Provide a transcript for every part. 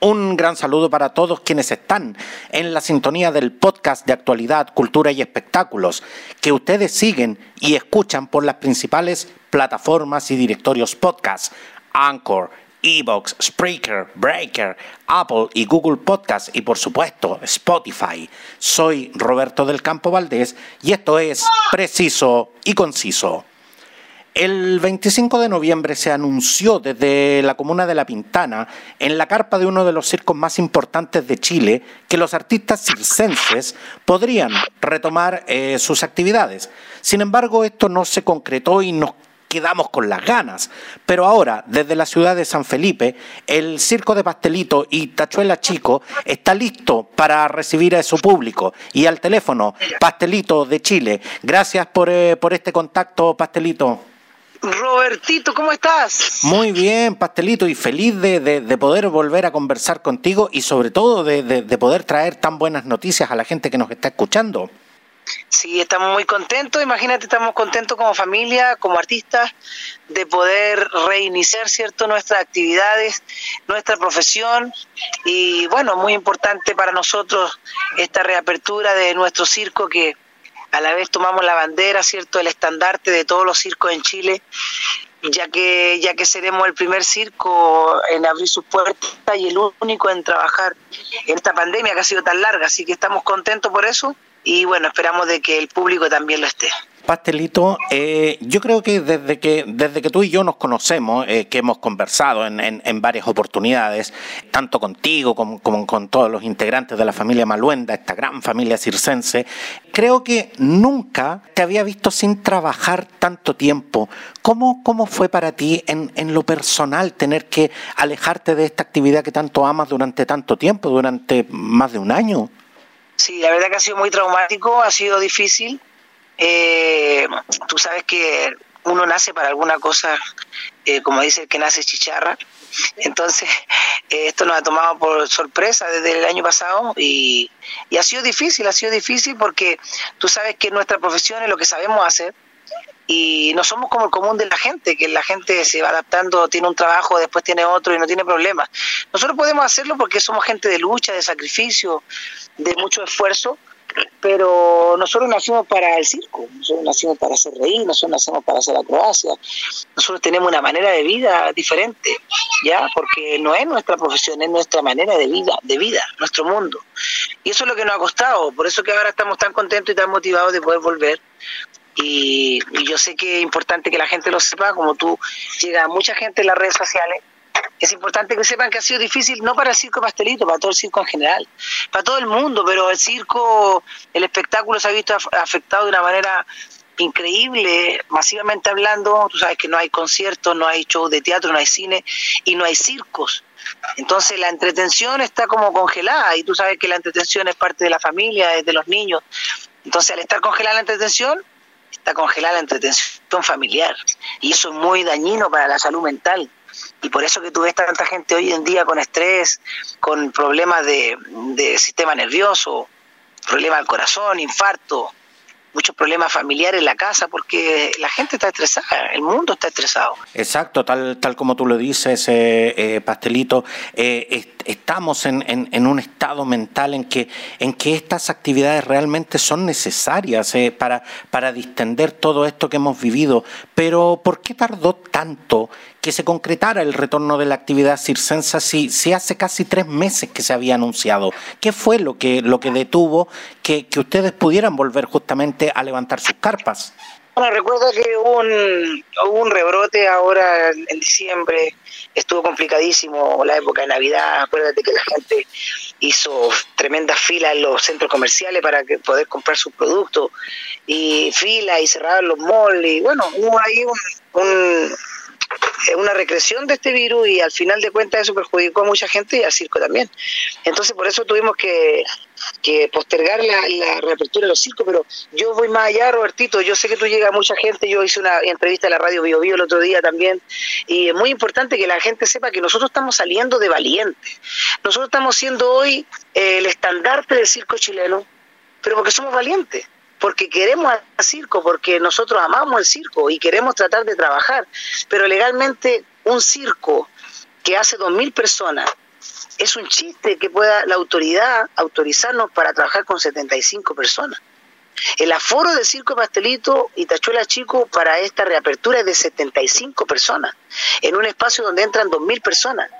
Un gran saludo para todos quienes están en la sintonía del podcast de actualidad, cultura y espectáculos que ustedes siguen y escuchan por las principales plataformas y directorios podcast, Anchor, Evox, Spreaker, Breaker, Apple y Google Podcast y por supuesto Spotify. Soy Roberto del Campo Valdés y esto es Preciso y Conciso. El 25 de noviembre se anunció desde la comuna de La Pintana, en la carpa de uno de los circos más importantes de Chile, que los artistas circenses podrían retomar eh, sus actividades. Sin embargo, esto no se concretó y nos quedamos con las ganas. Pero ahora, desde la ciudad de San Felipe, el Circo de Pastelito y Tachuela Chico está listo para recibir a su público. Y al teléfono, Pastelito de Chile. Gracias por, eh, por este contacto, Pastelito. Robertito, ¿cómo estás? Muy bien, Pastelito, y feliz de, poder volver a conversar contigo y sobre todo de, de, poder traer tan buenas noticias a la gente que nos está escuchando. Sí, estamos muy contentos, imagínate, estamos contentos como familia, como artistas, de poder reiniciar, ¿cierto?, nuestras actividades, nuestra profesión y bueno, muy importante para nosotros esta reapertura de nuestro circo que a la vez tomamos la bandera, ¿cierto?, el estandarte de todos los circos en Chile, ya que, ya que seremos el primer circo en abrir sus puertas y el único en trabajar en esta pandemia que ha sido tan larga, así que estamos contentos por eso y bueno, esperamos de que el público también lo esté. Pastelito, eh, yo creo que desde que desde que tú y yo nos conocemos, eh, que hemos conversado en, en, varias oportunidades, tanto contigo como, con todos los integrantes de la familia Maluenda, esta gran familia circense, creo que nunca te había visto sin trabajar tanto tiempo. ¿Cómo, cómo fue para ti en, en lo personal tener que alejarte de esta actividad que tanto amas durante tanto tiempo, durante más de un año? Sí, la verdad que ha sido muy traumático, ha sido difícil eh, tú sabes que uno nace para alguna cosa, eh, como dice el que nace chicharra. Entonces, eh, esto nos ha tomado por sorpresa desde el año pasado y, y ha sido difícil, ha sido difícil porque tú sabes que nuestra profesión es lo que sabemos hacer y no somos como el común de la gente, que la gente se va adaptando, tiene un trabajo, después tiene otro y no tiene problemas. Nosotros podemos hacerlo porque somos gente de lucha, de sacrificio, de mucho esfuerzo pero nosotros nacimos para el circo, nosotros nacimos para hacer reír, nosotros nacimos para hacer acrobacia, nosotros tenemos una manera de vida diferente, ¿ya? Porque no es nuestra profesión, es nuestra manera de vida, de vida, nuestro mundo. Y eso es lo que nos ha costado, por eso que ahora estamos tan contentos y tan motivados de poder volver. Y, y yo sé que es importante que la gente lo sepa, como tú, llega mucha gente en las redes sociales, es importante que sepan que ha sido difícil, no para el circo pastelito, para todo el circo en general, para todo el mundo, pero el circo, el espectáculo se ha visto afectado de una manera increíble, masivamente hablando, tú sabes que no hay conciertos, no hay shows de teatro, no hay cine y no hay circos. Entonces la entretención está como congelada y tú sabes que la entretención es parte de la familia, es de los niños. Entonces al estar congelada la entretención, está congelada la entretención familiar y eso es muy dañino para la salud mental y por eso que tú ves tanta gente hoy en día con estrés, con problemas de, de sistema nervioso, problemas al corazón, infarto, muchos problemas familiares en la casa porque la gente está estresada, el mundo está estresado. Exacto, tal, tal como tú lo dices, eh, eh, Pastelito, eh, estamos en, en, un estado mental en que, en que estas actividades realmente son necesarias para, para distender todo esto que hemos vivido, pero ¿por qué tardó tanto que se concretara el retorno de la actividad circensa si, si hace casi tres meses que se había anunciado? ¿Qué fue lo que, lo que detuvo que, que ustedes pudieran volver justamente a levantar sus carpas? Bueno, recuerdo que hubo un, hubo un rebrote ahora en diciembre, estuvo complicadísimo la época de Navidad, acuérdate que la gente hizo tremendas filas en los centros comerciales para que poder comprar sus productos y filas y cerraban los malls y bueno, hubo ahí un una recreación de este virus y al final de cuentas eso perjudicó a mucha gente y al circo también. Entonces por eso tuvimos que, postergar la, reapertura de los circos, pero yo voy más allá, Robertito, yo sé que tú llegas a mucha gente, yo hice una entrevista en la radio Bio, Bio el otro día también, y es muy importante que la gente sepa que nosotros estamos saliendo de valientes. Nosotros estamos siendo hoy el estandarte del circo chileno, pero porque somos valientes porque queremos al circo, porque nosotros amamos el circo y queremos tratar de trabajar, pero legalmente un circo que hace dos mil personas Es un chiste que pueda la autoridad autorizarnos para trabajar con 75 personas. El aforo de Circo Pastelito y Tachuela Chico para esta reapertura es de 75 personas, en un espacio donde entran 2.000 personas.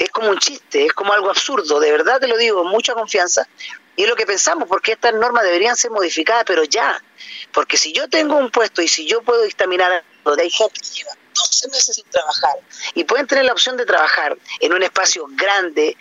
Es como un chiste, es como algo absurdo, de verdad te lo digo, mucha confianza. Y es lo que pensamos, porque estas normas deberían ser modificadas, pero ya. Porque si yo tengo un puesto y si yo puedo dictaminar donde hay gente que lleva 12 meses sin trabajar y pueden tener la opción de trabajar en un espacio grande,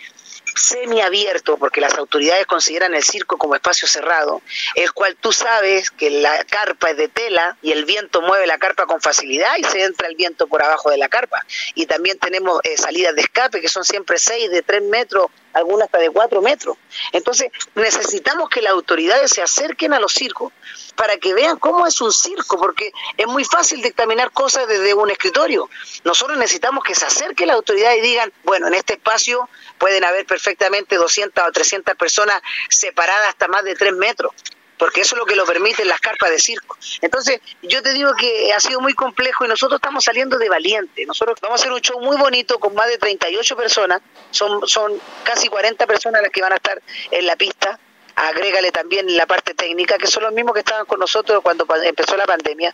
semiabierto, porque las autoridades consideran el circo como espacio cerrado, el cual tú sabes que la carpa es de tela y el viento mueve la carpa con facilidad y se entra el viento por abajo de la carpa. Y también tenemos eh, salidas de escape que son siempre seis, de tres metros, algunas hasta de cuatro metros. Entonces necesitamos que las autoridades se acerquen a los circos para que vean cómo es un circo, porque es muy fácil dictaminar cosas desde un escritorio. Nosotros necesitamos que se acerque la autoridad y digan, bueno, en este espacio pueden haber perfectamente 200 o 300 personas separadas hasta más de 3 metros porque eso es lo que lo permiten las carpas de circo. Entonces, yo te digo que ha sido muy complejo y nosotros estamos saliendo de valiente. Nosotros vamos a hacer un show muy bonito con más de 38 personas, son, son casi 40 personas las que van a estar en la pista agrégale también la parte técnica, que son los mismos que estaban con nosotros cuando empezó la pandemia.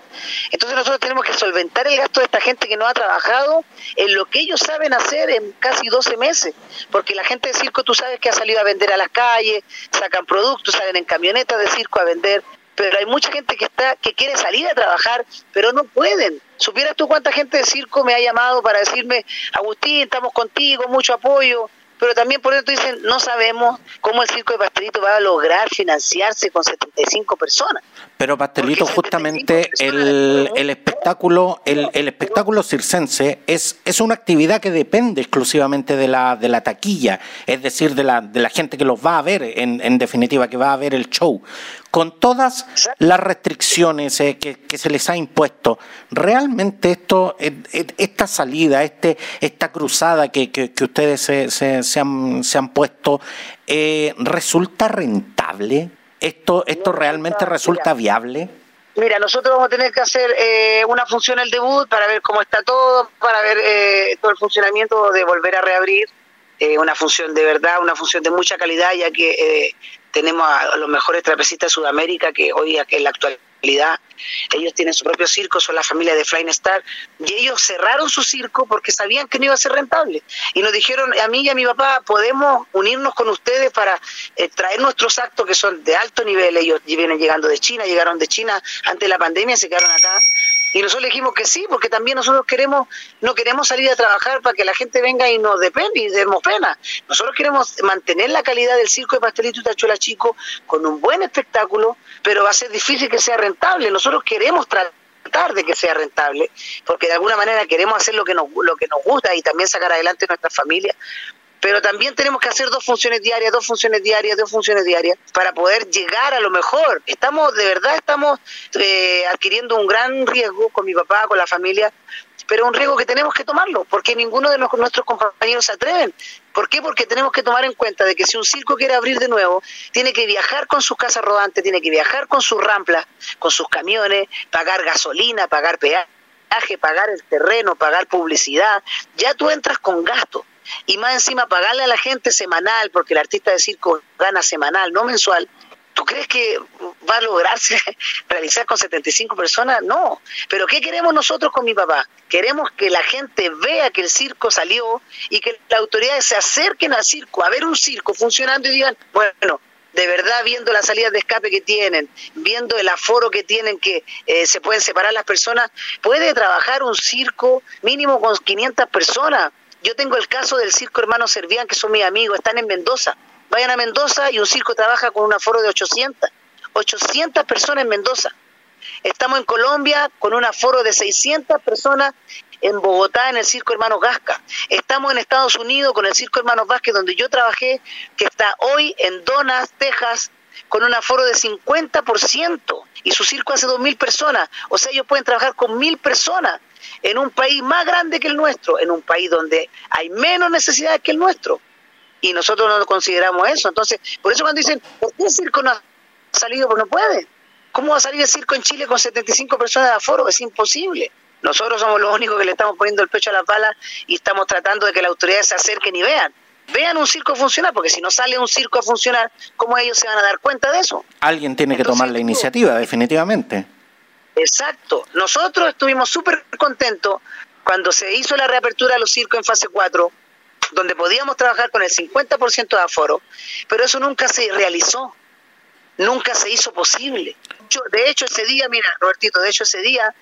Entonces nosotros tenemos que solventar el gasto de esta gente que no ha trabajado en lo que ellos saben hacer en casi 12 meses, porque la gente de circo tú sabes que ha salido a vender a las calles, sacan productos, salen en camionetas de circo a vender, pero hay mucha gente que está que quiere salir a trabajar, pero no pueden. ¿Supieras tú cuánta gente de circo me ha llamado para decirme, Agustín, estamos contigo, mucho apoyo, pero también por eso dicen, no sabemos cómo el circo de Pastelito va a lograr financiarse con 75 personas. Pero Pastelito, justamente el, el, espectáculo, el, el, espectáculo circense es, es una actividad que depende exclusivamente de la, de la taquilla, es decir, de la, de la gente que los va a ver, en, en definitiva, que va a ver el show con todas las restricciones eh, que, se les ha impuesto, realmente esto, eh, eh, esta salida, este, esta cruzada que, ustedes se, se, han, se, han, puesto, ¿resulta rentable? ¿Esto, esto realmente resulta viable? Mira, nosotros vamos a tener que hacer una función el debut para ver cómo está todo, para ver todo el funcionamiento de volver a reabrir. Una función de verdad, una función de mucha calidad, ya que tenemos a los mejores trapecistas de Sudamérica que hoy en la actualidad ellos tienen su propio circo, son la familia de Flying Star, y ellos cerraron su circo porque sabían que no iba a ser rentable. Y nos dijeron, a mí y a mi papá, podemos unirnos con ustedes para eh, traer nuestros actos que son de alto nivel. Ellos vienen llegando de China, llegaron de China antes de la pandemia, se quedaron acá y nosotros le dijimos que sí, porque también nosotros queremos, no queremos salir a trabajar para que la gente venga y nos depende y demos pena. Nosotros queremos mantener la calidad del circo de pastelito y tachuela chico con un buen espectáculo, pero va a ser difícil que sea rentable. Nosotros queremos tratar de que sea rentable, porque de alguna manera queremos hacer lo que nos, lo que nos gusta y también sacar adelante nuestra familia, pero también tenemos que hacer dos funciones diarias, dos funciones diarias, dos funciones diarias para poder llegar a lo mejor. Estamos, de verdad, estamos eh, adquiriendo un gran riesgo con mi papá, con la familia, pero un riesgo que tenemos que tomarlo, porque ninguno de nuestros compañeros se atreven. ¿Por qué? Porque tenemos que tomar en cuenta de que si un circo quiere abrir de nuevo, tiene que viajar con sus casas rodantes, tiene que viajar con sus ramplas, con sus camiones, pagar gasolina, pagar peaje, pagar el terreno, pagar publicidad. Ya tú entras con gastos y más encima pagarle a la gente semanal, porque el artista de circo gana semanal, no mensual, ¿Tú crees que va a lograrse realizar con 75 personas? No. Pero ¿qué queremos nosotros con mi papá? Queremos que la gente vea que el circo salió y que las autoridades se acerquen al circo, a ver un circo funcionando y digan, bueno, de verdad viendo las salidas de escape que tienen, viendo el aforo que tienen, que eh, se pueden separar las personas, puede trabajar un circo mínimo con 500 personas yo tengo el caso del circo Hermano Servián, que son mis amigos, están en Mendoza. Vayan a Mendoza y un circo trabaja con un aforo de 800. 800 personas en Mendoza. Estamos en Colombia con un aforo de 600 personas en Bogotá en el Circo Hermanos Gasca. Estamos en Estados Unidos con el Circo Hermanos Vázquez, donde yo trabajé, que está hoy en Donas, Texas, con un aforo de 50%. Y su circo hace 2.000 personas. O sea, ellos pueden trabajar con 1.000 personas en un país más grande que el nuestro, en un país donde hay menos necesidades que el nuestro. Y nosotros no consideramos eso. Entonces, por eso cuando dicen, ¿por qué el circo no ha salido? Pues no puede. ¿Cómo va a salir el circo en Chile con 75 personas de aforo? Es imposible. Nosotros somos los únicos que le estamos poniendo el pecho a las balas y estamos tratando de que las autoridades se acerquen y vean. vean un circo funcionar, porque si no sale un circo a funcionar, ¿cómo ellos se van a dar cuenta de eso? Alguien tiene que tomar la iniciativa, definitivamente. Exacto. Nosotros estuvimos súper contentos cuando se hizo la reapertura de los circos en fase 4, donde podíamos trabajar con el 50% de aforo, pero eso nunca se realizó, nunca se hizo posible. De hecho, ese día, mira, Robertito, de hecho ese día,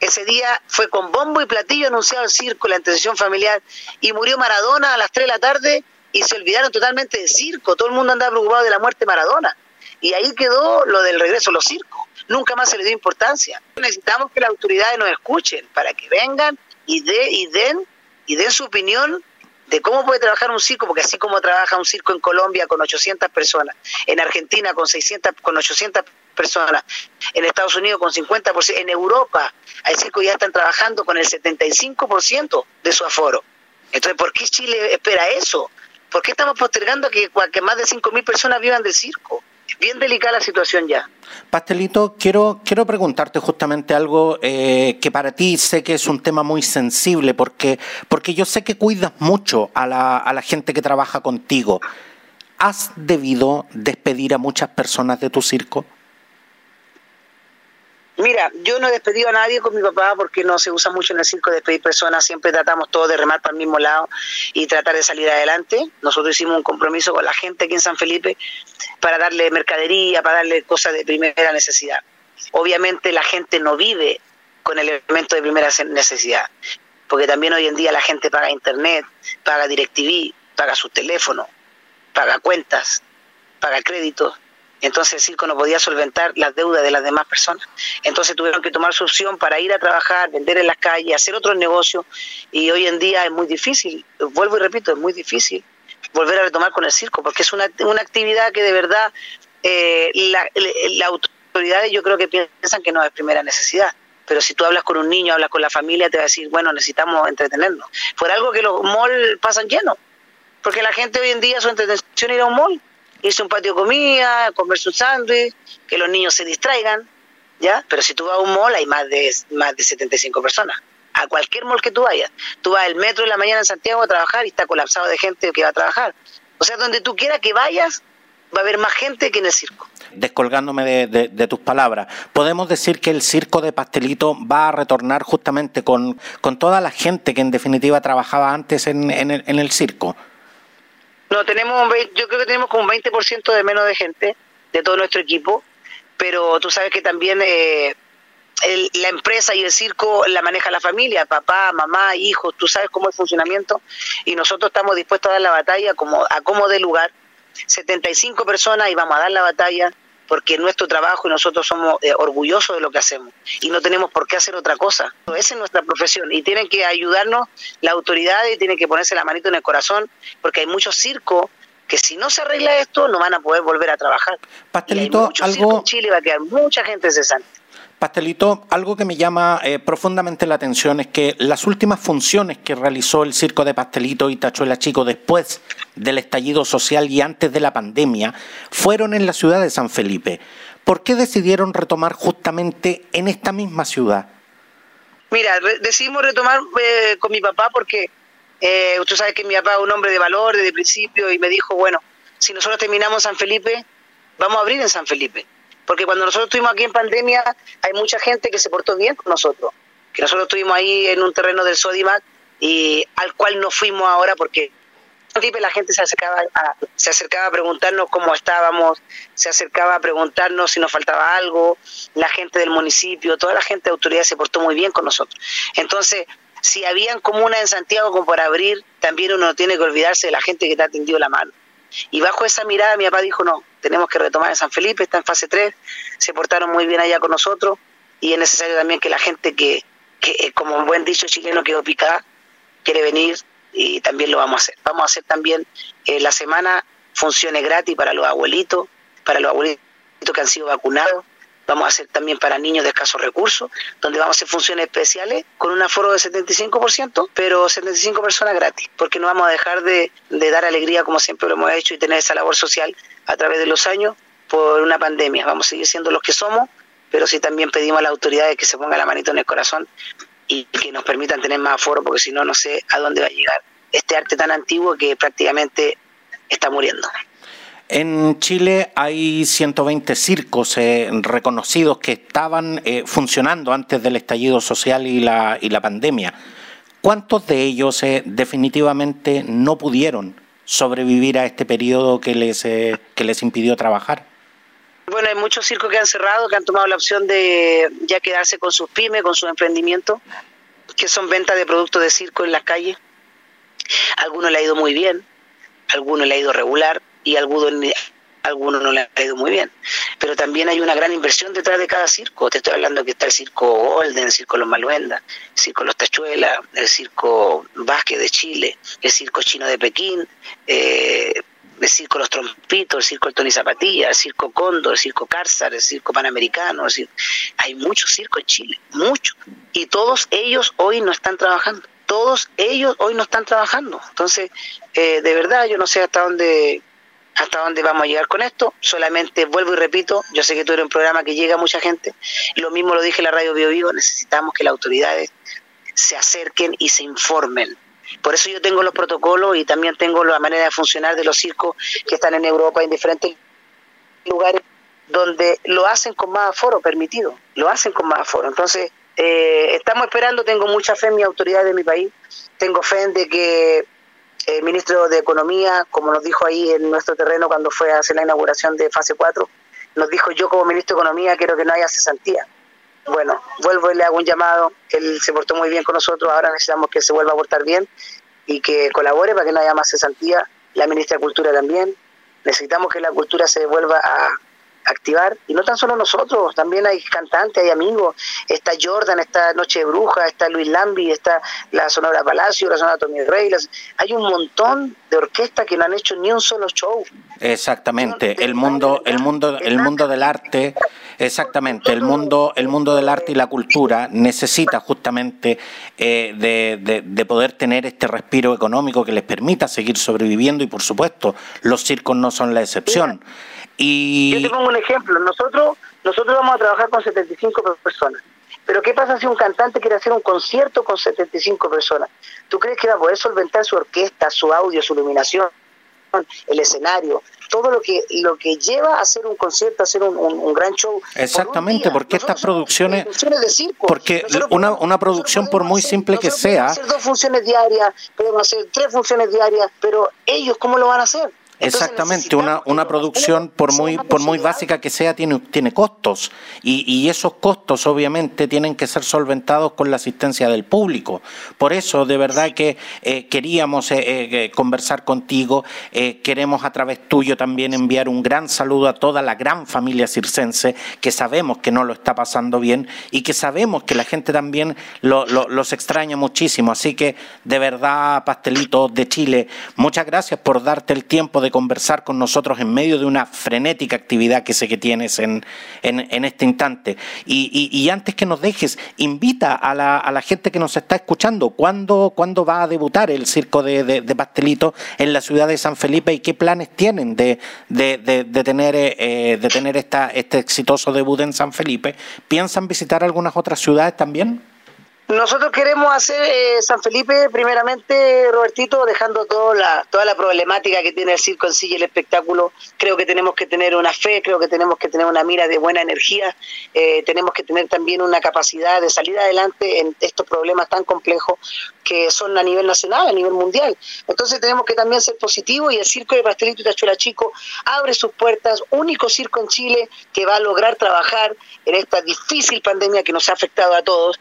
ese día fue con bombo y platillo anunciado el circo, la intercesión familiar, y murió Maradona a las 3 de la tarde y se olvidaron totalmente del circo, todo el mundo andaba preocupado de la muerte de Maradona. Y ahí quedó lo del regreso a los circos. Nunca más se le dio importancia. Necesitamos que las autoridades nos escuchen para que vengan y, de, y, den, y den su opinión de cómo puede trabajar un circo, porque así como trabaja un circo en Colombia con 800 personas, en Argentina con 600, con 800 personas, en Estados Unidos con 50%, en Europa hay circos que ya están trabajando con el 75% de su aforo. Entonces, ¿por qué Chile espera eso? ¿Por qué estamos postergando que, que más de 5.000 personas vivan del circo? Bien delicada la situación ya. Pastelito, quiero, quiero preguntarte justamente algo eh, que para ti sé que es un tema muy sensible, porque, porque yo sé que cuidas mucho a la, a la gente que trabaja contigo. ¿Has debido despedir a muchas personas de tu circo? Mira, yo no he despedido a nadie con mi papá porque no se usa mucho en el circo despedir personas, siempre tratamos todos de remar para el mismo lado y tratar de salir adelante. Nosotros hicimos un compromiso con la gente aquí en San Felipe para darle mercadería, para darle cosas de primera necesidad. Obviamente la gente no vive con el elemento de primera necesidad, porque también hoy en día la gente paga internet, paga DirecTV, paga su teléfono, paga cuentas, paga créditos entonces el circo no podía solventar las deudas de las demás personas. Entonces tuvieron que tomar su opción para ir a trabajar, vender en las calles, hacer otros negocios. Y hoy en día es muy difícil, vuelvo y repito, es muy difícil volver a retomar con el circo, porque es una, una actividad que de verdad eh, las la autoridades yo creo que piensan que no es primera necesidad. Pero si tú hablas con un niño, hablas con la familia, te va a decir, bueno, necesitamos entretenernos. Por algo que los malls pasan llenos. Porque la gente hoy en día su entretención es ir a un mall irse un patio de comida, comerse un sándwich, que los niños se distraigan, ¿ya? Pero si tú vas a un mall hay más de, más de 75 personas. A cualquier mall que tú vayas. Tú vas al metro en la mañana en Santiago a trabajar y está colapsado de gente que va a trabajar. O sea, donde tú quieras que vayas, va a haber más gente que en el circo. Descolgándome de, tus palabras, ¿podemos decir que el circo de pastelito va a retornar justamente con, con toda la gente que en definitiva trabajaba antes en, en el circo? No, tenemos, yo creo que tenemos como un 20% de menos de gente de todo nuestro equipo, pero tú sabes que también eh, la empresa y el circo la maneja la familia, papá, mamá, hijos, tú sabes cómo es el funcionamiento y nosotros estamos dispuestos a dar la batalla como a como de lugar. 75 personas y vamos a dar la batalla porque nuestro trabajo y nosotros somos eh, orgullosos de lo que hacemos y no tenemos por qué hacer otra cosa. Esa es nuestra profesión y tienen que ayudarnos las autoridades y tienen que ponerse la manito en el corazón porque hay muchos circos que si no se arregla esto no van a poder volver a trabajar. Pastelito, algo... En Chile va a quedar mucha gente cesante. Pastelito, algo que me llama eh, profundamente la atención es que las últimas funciones que realizó el Circo de Pastelito y Tachuela Chico después del estallido social y antes de la pandemia fueron en la ciudad de San Felipe. ¿Por qué decidieron retomar justamente en esta misma ciudad? Mira, decidimos retomar eh, con mi papá porque eh, usted sabe que mi papá es un hombre de valor desde el principio y me dijo, bueno, si nosotros terminamos San Felipe, vamos a abrir en San Felipe. Porque cuando nosotros estuvimos aquí en pandemia, hay mucha gente que se portó bien con nosotros. Que nosotros estuvimos ahí en un terreno del Sodimac y al cual no fuimos ahora porque la gente se acercaba a, se acercaba a preguntarnos cómo estábamos, se acercaba a preguntarnos si nos faltaba algo, la gente del municipio, toda la gente de autoridad se portó muy bien con nosotros. Entonces, si habían comunas en Santiago como para abrir, también uno no tiene que olvidarse de la gente que te ha tendido la mano. Y bajo esa mirada mi papá dijo, no, tenemos que retomar en San Felipe, está en fase 3, se portaron muy bien allá con nosotros y es necesario también que la gente que, que eh, como un buen dicho chileno, quedó picada, quiere venir y también lo vamos a hacer. Vamos a hacer también eh, la semana funciones gratis para los abuelitos, para los abuelitos que han sido vacunados, vamos a hacer también para niños de escasos recursos, donde vamos a hacer funciones especiales con un aforo de 75%, pero 75 personas gratis, porque no vamos a dejar de, dar alegría como siempre lo hemos hecho y tener esa labor social a través de los años por una pandemia. Vamos a seguir siendo los que somos, pero sí también pedimos a las autoridades que se pongan la manito en el corazón y que nos permitan tener más aforo, porque si no, no sé a dónde va a llegar este arte tan antiguo que prácticamente está muriendo. En Chile hay 120 circos eh, reconocidos que estaban eh, funcionando antes del estallido social y la, y la pandemia. ¿Cuántos de ellos eh, definitivamente no pudieron sobrevivir a este periodo que les, que les impidió trabajar? Bueno, hay muchos circos que han cerrado, que han tomado la opción de ya quedarse con sus pymes, con sus emprendimientos, que son ventas de productos de circo en las calles. algunos le ha ido muy bien, algunos le ha ido regular, y algunos, algunos no le ha ido muy bien. Pero también hay una gran inversión detrás de cada circo. Te estoy hablando que está el circo Golden, el circo Los Maluendas, el circo Los Tachuelas, el circo Vázquez de Chile, el circo chino de Pekín, eh, el circo Los Trompitos, el circo El Tony Zapatilla, el circo Cóndor, el circo Cárzar, el circo Panamericano. Hay muchos circos en Chile, muchos. Y todos ellos hoy no están trabajando. Todos ellos hoy no están trabajando. Entonces, eh, de verdad, yo no sé hasta dónde hasta dónde vamos a llegar con esto. Solamente vuelvo y repito, yo sé que tú eres un programa que llega a mucha gente. Lo mismo lo dije en la radio Bio Vivo, necesitamos que las autoridades se acerquen y se informen. Por eso yo tengo los protocolos y también tengo la manera de funcionar de los circos que están en Europa, en diferentes lugares, donde lo hacen con más aforo permitido, lo hacen con más aforo. Entonces, eh, estamos esperando, tengo mucha fe en mi autoridad de mi país, tengo fe en de que el ministro de Economía, como nos dijo ahí en nuestro terreno cuando fue a hacer la inauguración de fase 4, nos dijo yo como ministro de Economía quiero que no haya cesantía. Bueno, vuelvo y le hago un llamado, él se portó muy bien con nosotros, ahora necesitamos que se vuelva a portar bien y que colabore para que no haya más cesantía, la ministra de Cultura también, necesitamos que la cultura se vuelva a, activar, y no tan solo nosotros, también hay cantantes, hay amigos, está Jordan, está Noche de Bruja, está Luis Lambi, está la Sonora Palacio, la Sonora Tommy Rey, hay un montón de orquestas que no han hecho ni un solo show. Exactamente, el mundo, el mundo, el mundo del arte, exactamente, el mundo, el mundo del arte y la cultura necesita justamente eh, de, de poder tener este respiro económico que les permita seguir sobreviviendo y por supuesto los circos no son la excepción. Y... Yo te pongo un ejemplo. Nosotros, nosotros vamos a trabajar con 75 personas. Pero ¿qué pasa si un cantante quiere hacer un concierto con 75 personas? ¿Tú crees que va a poder solventar su orquesta, su audio, su iluminación, el escenario, todo lo que lo que lleva a hacer un concierto, a hacer un, gran show? Exactamente, porque estas producciones, porque una, una producción por muy simple que sea, podemos hacer dos funciones diarias, podemos hacer tres funciones diarias, pero ellos cómo lo van a hacer? Exactamente, una, una producción, por muy, por muy básica que sea, tiene, tiene costos y, y, esos costos obviamente tienen que ser solventados con la asistencia del público. Por eso, de verdad que eh, queríamos eh, eh, conversar contigo, queremos a través tuyo también enviar un gran saludo a toda la gran familia circense que sabemos que no lo está pasando bien y que sabemos que la gente también lo, los extraña muchísimo. Así que, de verdad, Pastelito de Chile, muchas gracias por darte el tiempo de conversar con nosotros en medio de una frenética actividad que sé que tienes en, en, este instante. Y, y, antes que nos dejes, invita a la, a la gente que nos está escuchando, ¿cuándo, ¿cuándo va a debutar el circo de, de, Pastelito en la ciudad de San Felipe y qué planes tienen de, de tener, eh, de tener esta, este exitoso debut en San Felipe? ¿Piensan visitar algunas otras ciudades también? Nosotros queremos hacer eh, San Felipe, primeramente, Robertito, dejando toda la, toda la problemática que tiene el circo en sí y el espectáculo. Creo que tenemos que tener una fe, creo que tenemos que tener una mira de buena energía, eh, tenemos que tener también una capacidad de salir adelante en estos problemas tan complejos que son a nivel nacional, a nivel mundial. Entonces tenemos que también ser positivos y el circo de Pastelito y Tachuela Chico abre sus puertas, único circo en Chile que va a lograr trabajar en esta difícil pandemia que nos ha afectado a todos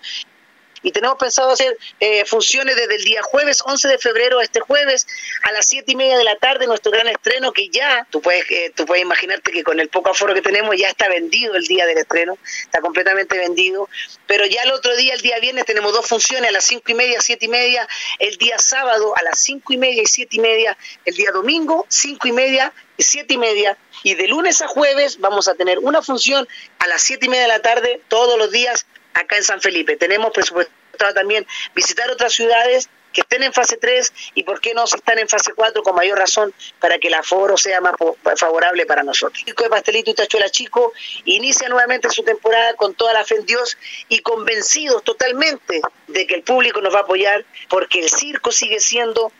y tenemos pensado hacer eh, funciones desde el día jueves 11 de febrero a este jueves a las 7 y media de la tarde, nuestro gran estreno que ya, tú puedes, eh, tú puedes imaginarte que con el poco aforo que tenemos ya está vendido el día del estreno, está completamente vendido, pero ya el otro día, el día viernes, tenemos dos funciones a las 5 y media, 7 y media, el día sábado a las 5 y media y 7 y media, el día domingo 5 y media y 7 y media, y de lunes a jueves vamos a tener una función a las 7 y media de la tarde todos los días acá en San Felipe. Tenemos presupuestado también visitar otras ciudades que estén en fase 3 y por qué no si están en fase 4 con mayor razón para que el aforo sea más favorable para nosotros. El de Pastelito y Tachuela Chico inicia nuevamente su temporada con toda la fe en Dios y convencidos totalmente de que el público nos va a apoyar porque el circo sigue siendo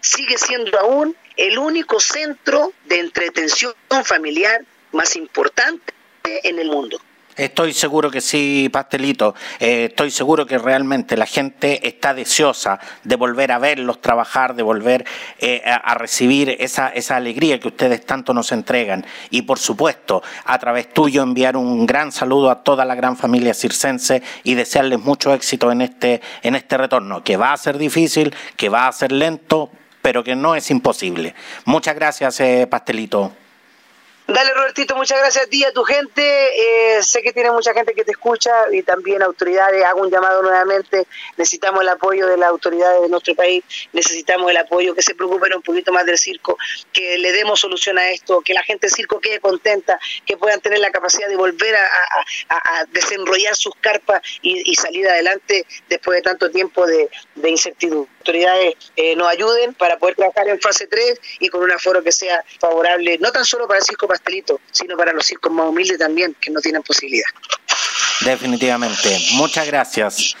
sigue siendo aún el único centro de entretención familiar más importante en el mundo. Estoy seguro que sí, Pastelito. Eh, estoy seguro que realmente la gente está deseosa de volver a verlos trabajar, de volver eh, a, recibir esa, alegría que ustedes tanto nos entregan. Y por supuesto, a través tuyo enviar un gran saludo a toda la gran familia circense y desearles mucho éxito en este, en este retorno, que va a ser difícil, que va a ser lento, pero que no es imposible. Muchas gracias, eh, Pastelito. Dale, Robertito, muchas gracias a ti, a tu gente. Eh, sé que tiene mucha gente que te escucha y también autoridades. Hago un llamado nuevamente. Necesitamos el apoyo de las autoridades de nuestro país. Necesitamos el apoyo, que se preocupen un poquito más del circo, que le demos solución a esto, que la gente del circo quede contenta, que puedan tener la capacidad de volver a, desenrollar sus carpas y, salir adelante después de tanto tiempo de, incertidumbre. Autoridades eh, nos ayuden para poder trabajar en fase 3 y con un aforo que sea favorable, no tan solo para el circo pastelito, sino para los circos más humildes también, que no tienen posibilidad. Definitivamente. Muchas gracias.